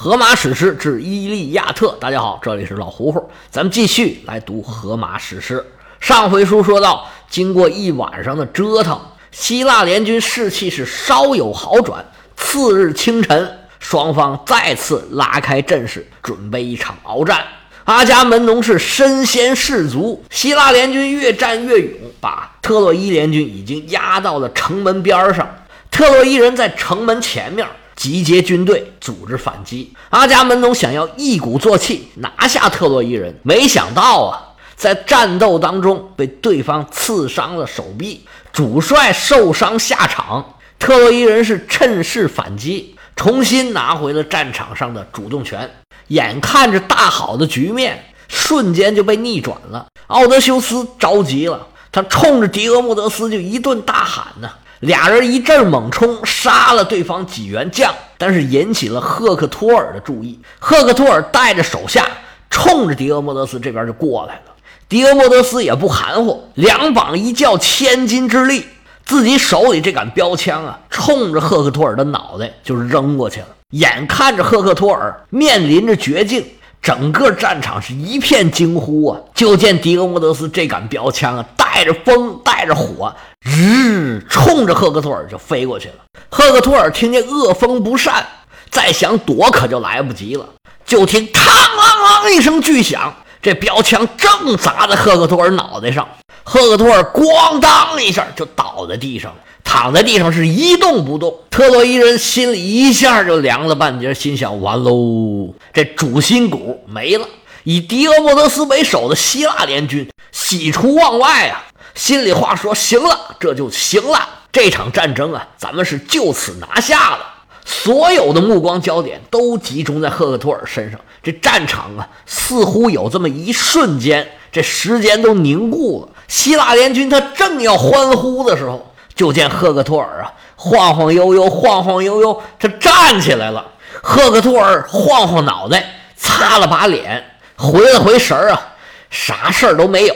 荷马史诗之伊利亚特。大家好，这里是老胡胡，咱们继续来读荷马史诗。上回书说到，经过一晚上的折腾，希腊联军士气是稍有好转。次日清晨，双方再次拉开阵势，准备一场鏖战。阿伽门农是身先士卒，希腊联军越战越勇，把特洛伊联军已经压到了城门边上。特洛伊人在城门前面。集结军队，组织反击。阿伽门农想要一鼓作气拿下特洛伊人，没想到啊，在战斗当中被对方刺伤了手臂，主帅受伤下场。特洛伊人是趁势反击，重新拿回了战场上的主动权。眼看着大好的局面，瞬间就被逆转了。奥德修斯着急了，他冲着狄俄莫德斯就一顿大喊呢。俩人一阵猛冲，杀了对方几员将，但是引起了赫克托尔的注意。赫克托尔带着手下冲着狄俄莫德斯这边就过来了。狄俄莫德斯也不含糊，两膀一叫千斤之力，自己手里这杆标枪啊，冲着赫克托尔的脑袋就扔过去了。眼看着赫克托尔面临着绝境。整个战场是一片惊呼啊！就见狄俄莫德斯这杆标枪啊，带着风，带着火，日冲着赫克托尔就飞过去了。赫克托尔听见恶风不善，再想躲可就来不及了。就听“嘡啷啷”一声巨响，这标枪正砸在赫克托尔脑袋上，赫克托尔咣当一下就倒在地上。躺在地上是一动不动，特洛伊人心里一下就凉了半截，心想：完喽，这主心骨没了。以狄俄莫德斯为首的希腊联军喜出望外啊，心里话说：行了，这就行了。这场战争啊，咱们是就此拿下了。所有的目光焦点都集中在赫克托尔身上。这战场啊，似乎有这么一瞬间，这时间都凝固了。希腊联军他正要欢呼的时候。就见赫克托尔啊，晃晃悠悠，晃晃悠悠，他站起来了。赫克托尔晃晃脑袋，擦了把脸，回了回神儿啊，啥事儿都没有。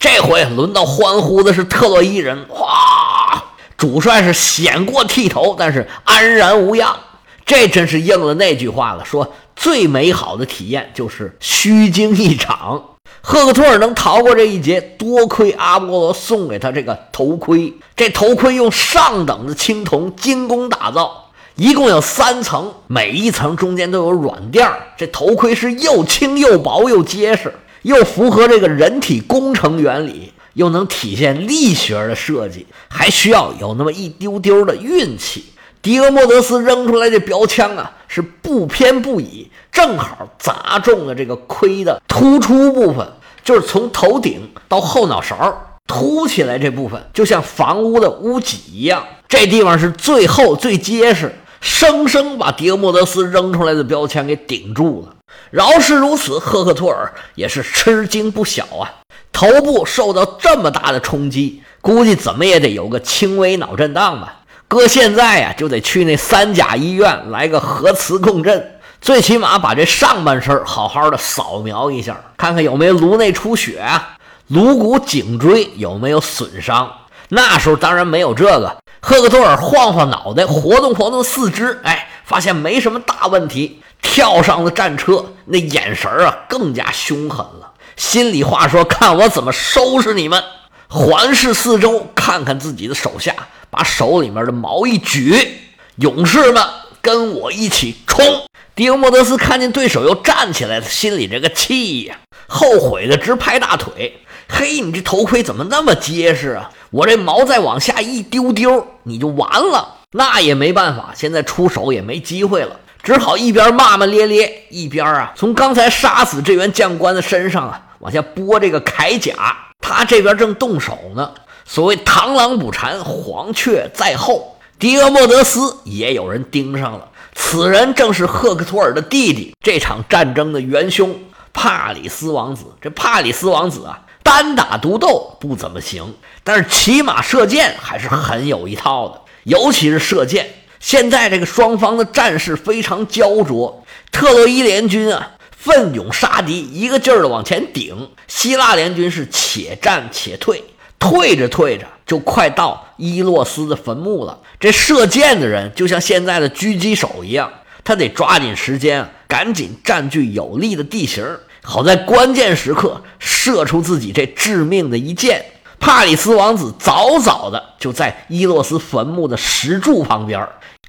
这回轮到欢呼的是特洛伊人，哇！主帅是险过剃头，但是安然无恙。这真是应了那句话了，说最美好的体验就是虚惊一场。赫克托尔能逃过这一劫，多亏阿波罗送给他这个头盔。这头盔用上等的青铜精工打造，一共有三层，每一层中间都有软垫儿这头盔是又轻又薄又结实，又符合这个人体工程原理，又能体现力学的设计，还需要有那么一丢丢的运气。迪俄莫德斯扔出来这标枪啊，是不偏不倚，正好砸中了这个盔的突出部分，就是从头顶到后脑勺凸起来这部分，就像房屋的屋脊一样。这地方是最厚最结实，生生把迪俄莫德斯扔出来的标枪给顶住了。饶是如此，赫克托尔也是吃惊不小啊，头部受到这么大的冲击，估计怎么也得有个轻微脑震荡吧。哥现在呀，就得去那三甲医院来个核磁共振，最起码把这上半身好好的扫描一下，看看有没有颅内出血啊，颅骨、颈椎有没有损伤。那时候当然没有这个。赫克托尔晃晃脑袋，活动活动四肢，哎，发现没什么大问题，跳上了战车，那眼神啊更加凶狠了。心里话说：看我怎么收拾你们！环视四周，看看自己的手下。把手里面的矛一举，勇士们跟我一起冲！迪欧莫德斯看见对手又站起来，了心里这个气呀，后悔的直拍大腿。嘿，你这头盔怎么那么结实啊？我这矛再往下一丢丢，你就完了。那也没办法，现在出手也没机会了，只好一边骂骂咧咧，一边啊，从刚才杀死这员将官的身上啊，往下拨这个铠甲。他这边正动手呢。所谓螳螂捕蝉，黄雀在后。狄俄莫德斯也有人盯上了，此人正是赫克托尔的弟弟，这场战争的元凶帕里斯王子。这帕里斯王子啊，单打独斗不怎么行，但是骑马射箭还是很有一套的，尤其是射箭。现在这个双方的战事非常焦灼，特洛伊联军啊奋勇杀敌，一个劲儿的往前顶；希腊联军是且战且退。退着退着，就快到伊洛斯的坟墓了。这射箭的人就像现在的狙击手一样，他得抓紧时间，赶紧占据有利的地形，好在关键时刻射出自己这致命的一箭。帕里斯王子早早的就在伊洛斯坟墓的石柱旁边，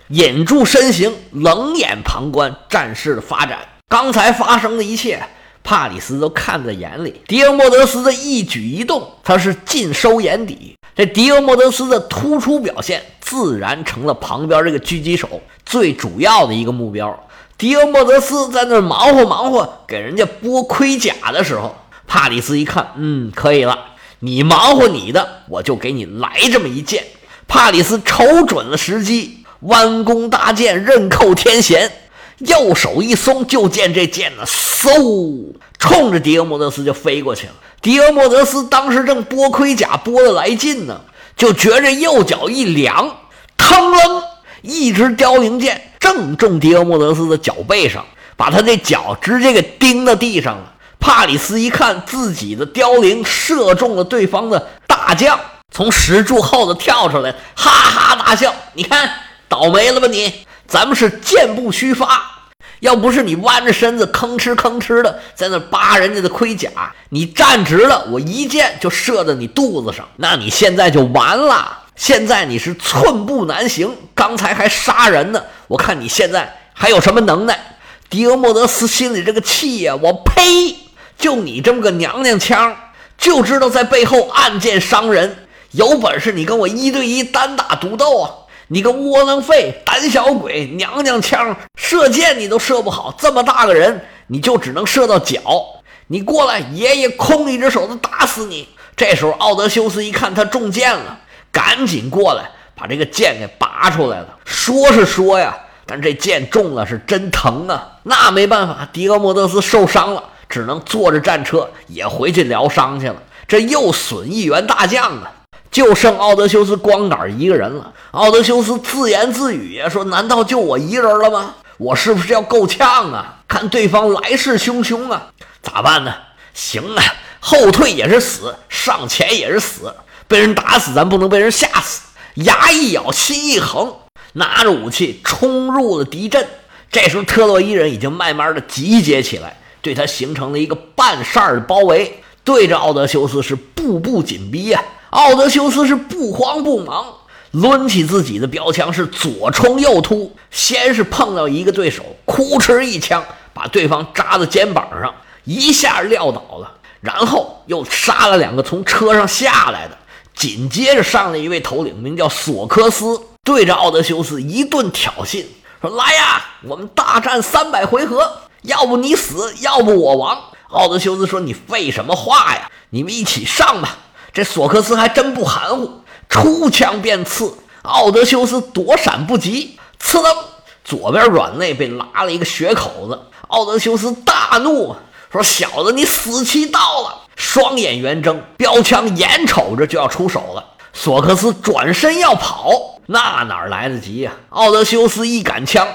隐住身形，冷眼旁观战事的发展。刚才发生的一切，帕里斯都看在眼里。迪俄莫德斯的一举一动，他是尽收眼底。这迪俄莫德斯的突出表现，自然成了旁边这个狙击手最主要的一个目标。迪俄莫德斯在那忙活忙活，给人家剥盔甲的时候，帕里斯一看，嗯，可以了。你忙活你的，我就给你来这么一剑。帕里斯瞅准了时机，弯弓搭箭，刃扣天弦，右手一松，就见这剑呢，嗖，冲着迪俄莫德斯就飞过去了。迪俄莫德斯当时正剥盔甲剥得来劲呢，就觉着右脚一凉，腾楞，一支凋零箭正中迪俄莫德斯的脚背上，把他这脚直接给钉到地上了。帕里斯一看自己的凋零射中了对方的大将，从石柱后头跳出来，哈哈大笑：“你看，倒霉了吧你！咱们是箭不虚发，要不是你弯着身子吭哧吭哧的在那扒人家的盔甲，你站直了，我一箭就射在你肚子上，那你现在就完了。现在你是寸步难行，刚才还杀人呢，我看你现在还有什么能耐？”迪俄莫德斯心里这个气呀，我呸！就你这么个娘娘腔，就知道在背后暗箭伤人。有本事你跟我一对一单打独斗啊！你个窝囊废、胆小鬼、娘娘腔，射箭你都射不好，这么大个人你就只能射到脚。你过来，爷爷空一只手都打死你。这时候奥德修斯一看他中箭了，赶紧过来把这个箭给拔出来了。说是说呀，但这箭中了是真疼啊！那没办法，迪俄莫德斯受伤了。只能坐着战车也回去疗伤去了。这又损一员大将啊，就剩奥德修斯光杆一个人了。奥德修斯自言自语呀，说：“难道就我一人了吗？我是不是要够呛啊？看对方来势汹汹啊，咋办呢？行啊，后退也是死，上前也是死。被人打死，咱不能被人吓死。牙一咬，心一横，拿着武器冲入了敌阵。这时候，特洛伊人已经慢慢的集结起来。”对他形成了一个半扇的包围，对着奥德修斯是步步紧逼呀。奥德修斯是不慌不忙，抡起自己的标枪是左冲右突，先是碰到一个对手，哭哧一枪把对方扎在肩膀上，一下撂倒了，然后又杀了两个从车上下来的，紧接着上来一位头领，名叫索科斯，对着奥德修斯一顿挑衅，说：“来呀，我们大战三百回合。”要不你死，要不我亡。奥德修斯说：“你废什么话呀？你们一起上吧。”这索克斯还真不含糊，出枪便刺。奥德修斯躲闪不及，刺噔，左边软肋被拉了一个血口子。奥德修斯大怒，说：“小子，你死期到了！”双眼圆睁，标枪眼瞅着就要出手了。索克斯转身要跑，那哪来得及呀？奥德修斯一杆枪，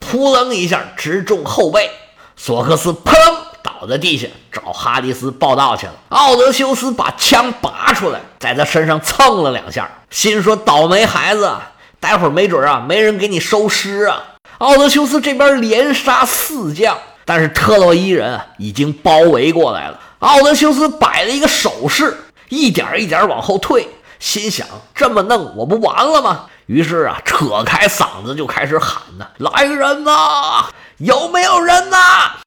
扑棱一下直中后背。索克斯砰倒在地下，找哈迪斯报道去了。奥德修斯把枪拔出来，在他身上蹭了两下，心说：“倒霉孩子，待会儿没准啊，没人给你收尸啊！”奥德修斯这边连杀四将，但是特洛伊人已经包围过来了。奥德修斯摆了一个手势，一点一点往后退，心想：这么弄我不完了吗？于是啊，扯开嗓子就开始喊呐：“来人呐！”有没有人呐？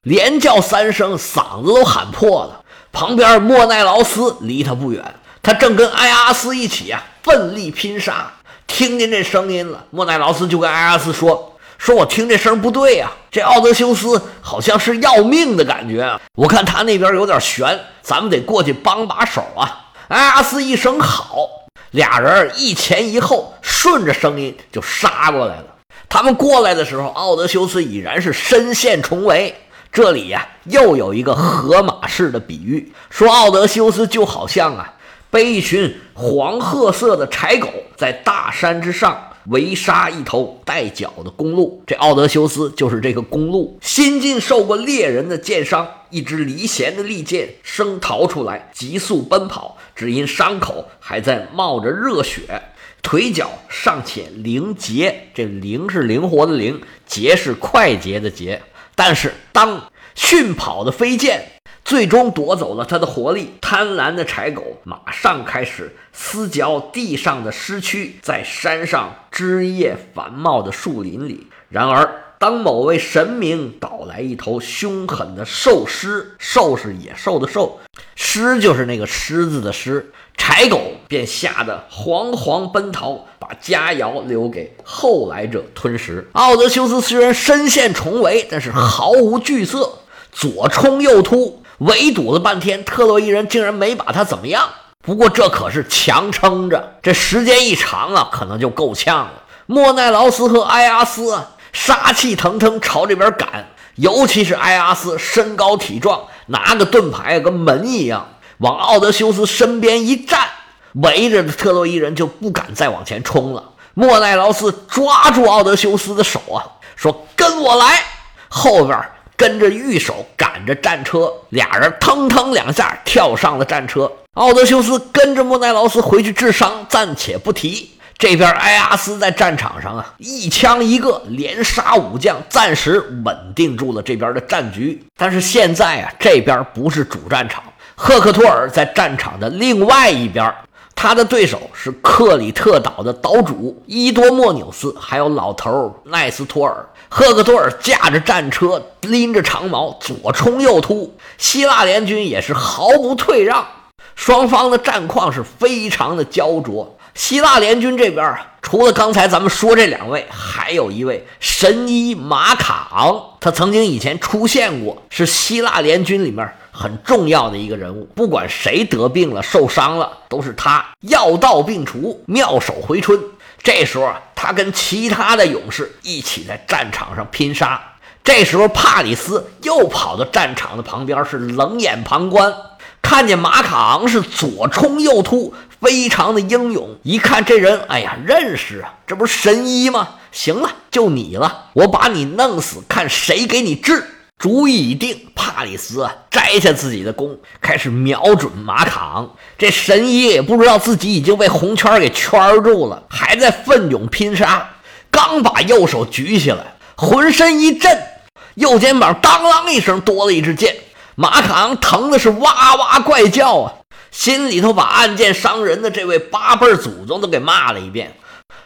连叫三声，嗓子都喊破了。旁边莫奈劳斯离他不远，他正跟埃阿斯一起啊，奋力拼杀。听见这声音了，莫奈劳斯就跟埃阿斯说：“说我听这声不对呀，这奥德修斯好像是要命的感觉啊。我看他那边有点悬，咱们得过去帮把手啊。”埃阿斯一声好，俩人一前一后，顺着声音就杀过来了。他们过来的时候，奥德修斯已然是身陷重围。这里呀，又有一个河马式的比喻，说奥德修斯就好像啊，被一群黄褐色的柴狗在大山之上围杀一头带角的公鹿。这奥德修斯就是这个公鹿，新近受过猎人的箭伤，一支离弦的利箭生逃出来，急速奔跑，只因伤口还在冒着热血。腿脚尚且灵捷，这灵是灵活的灵，捷是快捷的捷。但是当迅跑的飞剑最终夺走了他的活力，贪婪的柴狗马上开始撕嚼地上的尸躯，在山上枝叶繁茂的树林里。然而，当某位神明导来一头凶狠的兽狮，兽是野兽的兽，狮就是那个狮子的狮，柴狗便吓得惶惶奔逃，把佳肴留给后来者吞食。奥德修斯虽然身陷重围，但是毫无惧色，左冲右突，围堵了半天，特洛伊人竟然没把他怎么样。不过这可是强撑着，这时间一长啊，可能就够呛了。莫奈劳斯和埃阿斯。杀气腾腾朝这边赶，尤其是埃阿斯身高体壮，拿个盾牌跟门一样，往奥德修斯身边一站，围着的特洛伊人就不敢再往前冲了。莫奈劳斯抓住奥德修斯的手啊，说：“跟我来！”后边跟着御手赶着战车，俩人腾腾两下跳上了战车。奥德修斯跟着莫奈劳斯回去治伤，暂且不提。这边埃阿斯在战场上啊，一枪一个，连杀五将，暂时稳定住了这边的战局。但是现在啊，这边不是主战场，赫克托尔在战场的另外一边，他的对手是克里特岛的岛主伊多莫纽斯，还有老头奈斯托尔。赫克托尔驾着战车，拎着长矛，左冲右突，希腊联军也是毫不退让，双方的战况是非常的焦灼。希腊联军这边啊，除了刚才咱们说这两位，还有一位神医马卡昂，他曾经以前出现过，是希腊联军里面很重要的一个人物。不管谁得病了、受伤了，都是他药到病除、妙手回春。这时候啊，他跟其他的勇士一起在战场上拼杀。这时候帕里斯又跑到战场的旁边，是冷眼旁观，看见马卡昂是左冲右突。非常的英勇，一看这人，哎呀，认识啊，这不是神医吗？行了，就你了，我把你弄死，看谁给你治。主意已定，帕里斯啊，摘下自己的弓，开始瞄准马卡昂。这神医也不知道自己已经被红圈给圈住了，还在奋勇拼杀。刚把右手举起来，浑身一震，右肩膀当啷一声多了一支箭，马卡昂疼的是哇哇怪叫啊！心里头把暗箭伤人的这位八辈祖宗都给骂了一遍。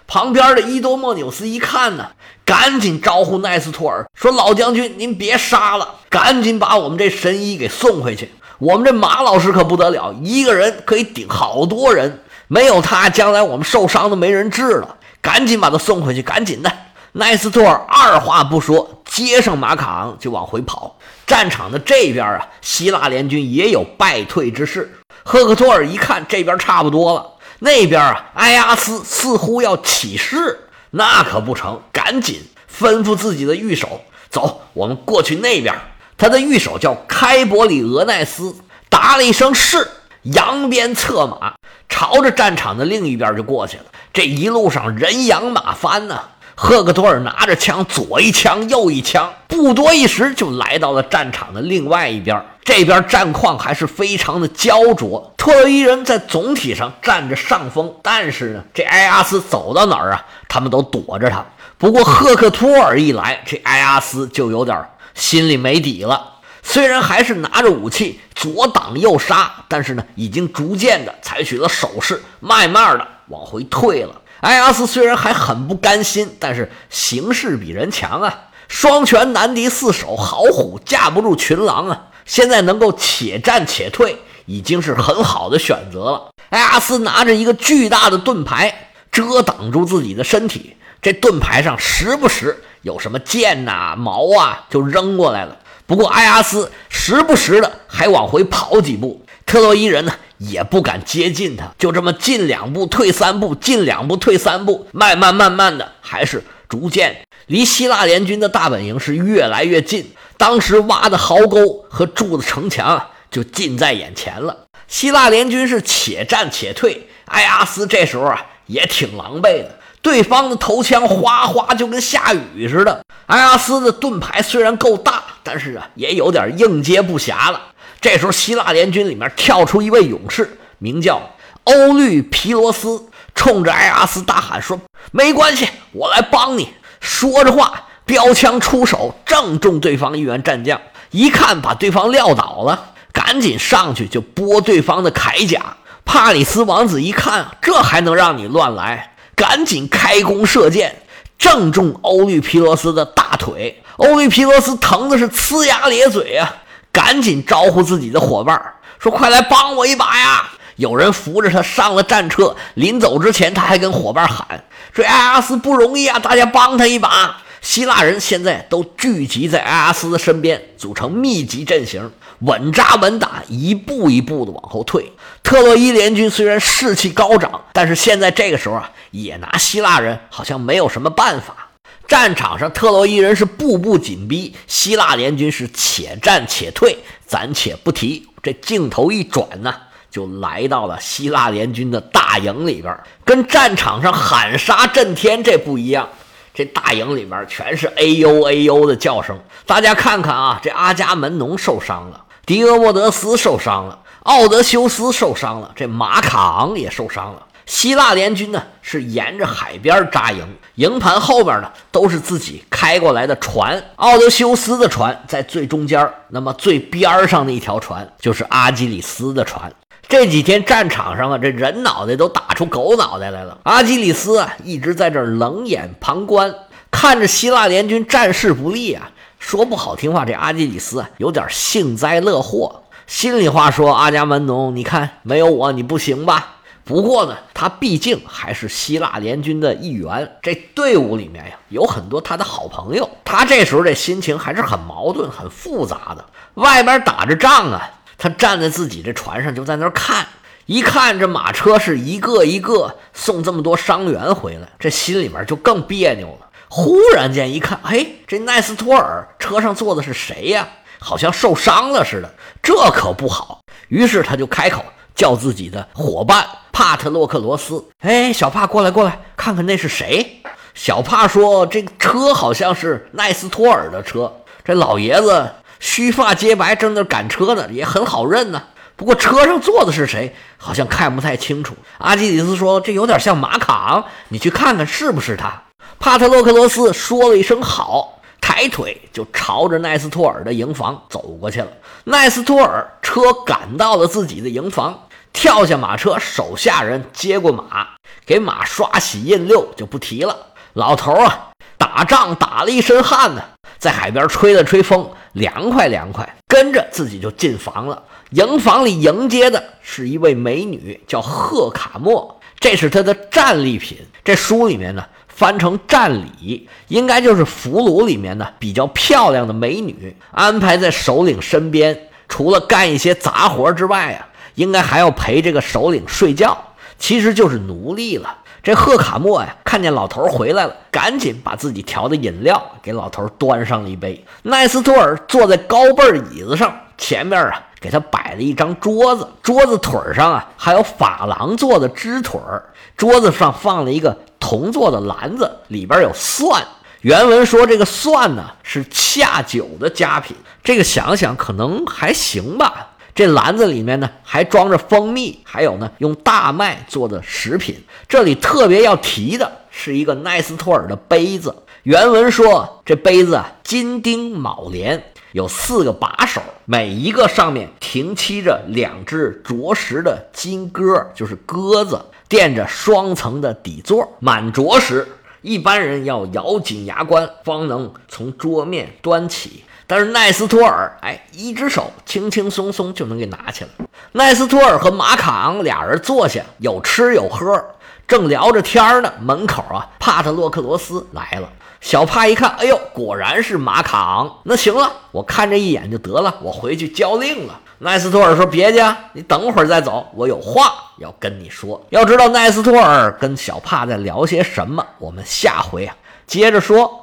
旁边的伊多莫纽斯一看呢，赶紧招呼奈斯托尔说：“老将军，您别杀了，赶紧把我们这神医给送回去。我们这马老师可不得了，一个人可以顶好多人，没有他，将来我们受伤都没人治了。赶紧把他送回去，赶紧的！”奈斯托尔二话不说，接上马卡昂就往回跑。战场的这边啊，希腊联军也有败退之势。赫克托尔一看这边差不多了，那边啊，埃阿斯似乎要起事，那可不成，赶紧吩咐自己的御手走，我们过去那边。他的御手叫开伯里俄奈斯，答了一声是，扬鞭策马，朝着战场的另一边就过去了。这一路上人仰马翻呐。赫克托尔拿着枪，左一枪，右一枪，不多一时就来到了战场的另外一边。这边战况还是非常的焦灼，特洛伊人在总体上占着上风。但是呢，这埃阿斯走到哪儿啊，他们都躲着他。不过赫克托尔一来，这埃阿斯就有点心里没底了。虽然还是拿着武器左挡右杀，但是呢，已经逐渐的采取了守势，慢慢的往回退了。埃阿斯虽然还很不甘心，但是形势比人强啊！双拳难敌四手，好虎架不住群狼啊！现在能够且战且退，已经是很好的选择了。埃阿斯拿着一个巨大的盾牌遮挡住自己的身体，这盾牌上时不时有什么剑呐、矛啊就扔过来了。不过埃阿斯时不时的还往回跑几步，特洛伊人呢？也不敢接近他，就这么进两步退三步，进两步退三步，慢慢慢慢的，还是逐渐离希腊联军的大本营是越来越近。当时挖的壕沟和筑的城墙就近在眼前了。希腊联军是且战且退，埃阿斯这时候啊也挺狼狈的，对方的头枪哗哗就跟下雨似的。埃阿斯的盾牌虽然够大，但是啊也有点应接不暇了。这时候，希腊联军里面跳出一位勇士，名叫欧律皮罗斯，冲着埃阿斯大喊说：“没关系，我来帮你。”说着话，标枪出手，正中对方一员战将。一看把对方撂倒了，赶紧上去就剥对方的铠甲。帕里斯王子一看，这还能让你乱来？赶紧开弓射箭，正中欧律皮罗斯的大腿。欧律皮罗斯疼的是呲牙咧嘴啊！赶紧招呼自己的伙伴说：“快来帮我一把呀！”有人扶着他上了战车。临走之前，他还跟伙伴喊：“说埃阿斯不容易啊，大家帮他一把。”希腊人现在都聚集在埃阿斯的身边，组成密集阵型，稳扎稳打，一步一步的往后退。特洛伊联军虽然士气高涨，但是现在这个时候啊，也拿希腊人好像没有什么办法。战场上，特洛伊人是步步紧逼，希腊联军是且战且退，暂且不提。这镜头一转呢，就来到了希腊联军的大营里边，跟战场上喊杀震天这不一样。这大营里边全是哎呦哎呦的叫声。大家看看啊，这阿伽门农受伤了，狄俄莫德斯受伤了，奥德修斯受伤了，这马卡昂也受伤了。希腊联军呢是沿着海边扎营，营盘后边呢都是自己开过来的船。奥德修斯的船在最中间，那么最边上的一条船就是阿基里斯的船。这几天战场上啊，这人脑袋都打出狗脑袋来了。阿基里斯啊一直在这冷眼旁观，看着希腊联军战事不利啊。说不好听话，这阿基里斯啊有点幸灾乐祸。心里话说，阿伽门农，你看没有我你不行吧？不过呢，他毕竟还是希腊联军的一员，这队伍里面呀有很多他的好朋友。他这时候这心情还是很矛盾、很复杂的。外边打着仗啊，他站在自己这船上就在那儿看，一看这马车是一个一个送这么多伤员回来，这心里面就更别扭了。忽然间一看，哎，这奈斯托尔车上坐的是谁呀？好像受伤了似的，这可不好。于是他就开口。叫自己的伙伴帕特洛克罗斯，哎，小帕过来过来，看看那是谁？小帕说：“这车好像是奈斯托尔的车。”这老爷子须发皆白，正在赶车呢，也很好认呢。不过车上坐的是谁，好像看不太清楚。阿基里斯说：“这有点像马卡昂，你去看看是不是他。”帕特洛克罗斯说了一声“好”，抬腿就朝着奈斯托尔的营房走过去了。奈斯托尔车赶到了自己的营房。跳下马车，手下人接过马，给马刷洗印六就不提了。老头啊，打仗打了一身汗呢，在海边吹了吹风，凉快凉快。跟着自己就进房了。营房里迎接的是一位美女，叫赫卡莫，这是他的战利品。这书里面呢翻成战礼，应该就是俘虏里面呢比较漂亮的美女，安排在首领身边，除了干一些杂活之外啊。应该还要陪这个首领睡觉，其实就是奴隶了。这赫卡莫呀，看见老头回来了，赶紧把自己调的饮料给老头端上了一杯。奈斯托尔坐在高背椅子上，前面啊给他摆了一张桌子，桌子腿上啊还有珐琅做的支腿儿，桌子上放了一个铜做的篮子，里边有蒜。原文说这个蒜呢是下酒的佳品，这个想想可能还行吧。这篮子里面呢，还装着蜂蜜，还有呢，用大麦做的食品。这里特别要提的是一个奈斯托尔的杯子。原文说，这杯子啊，金钉铆连，有四个把手，每一个上面停栖着两只啄食的金鸽，就是鸽子，垫着双层的底座。满啄食，一般人要咬紧牙关，方能从桌面端起。但是奈斯托尔，哎，一只手轻轻松松就能给拿起来。奈斯托尔和马卡昂俩人坐下，有吃有喝，正聊着天呢。门口啊，帕特洛克罗斯来了。小帕一看，哎呦，果然是马卡昂。那行了，我看这一眼就得了，我回去交令了。奈斯托尔说：“别介，你等会儿再走，我有话要跟你说。要知道奈斯托尔跟小帕在聊些什么，我们下回啊接着说。”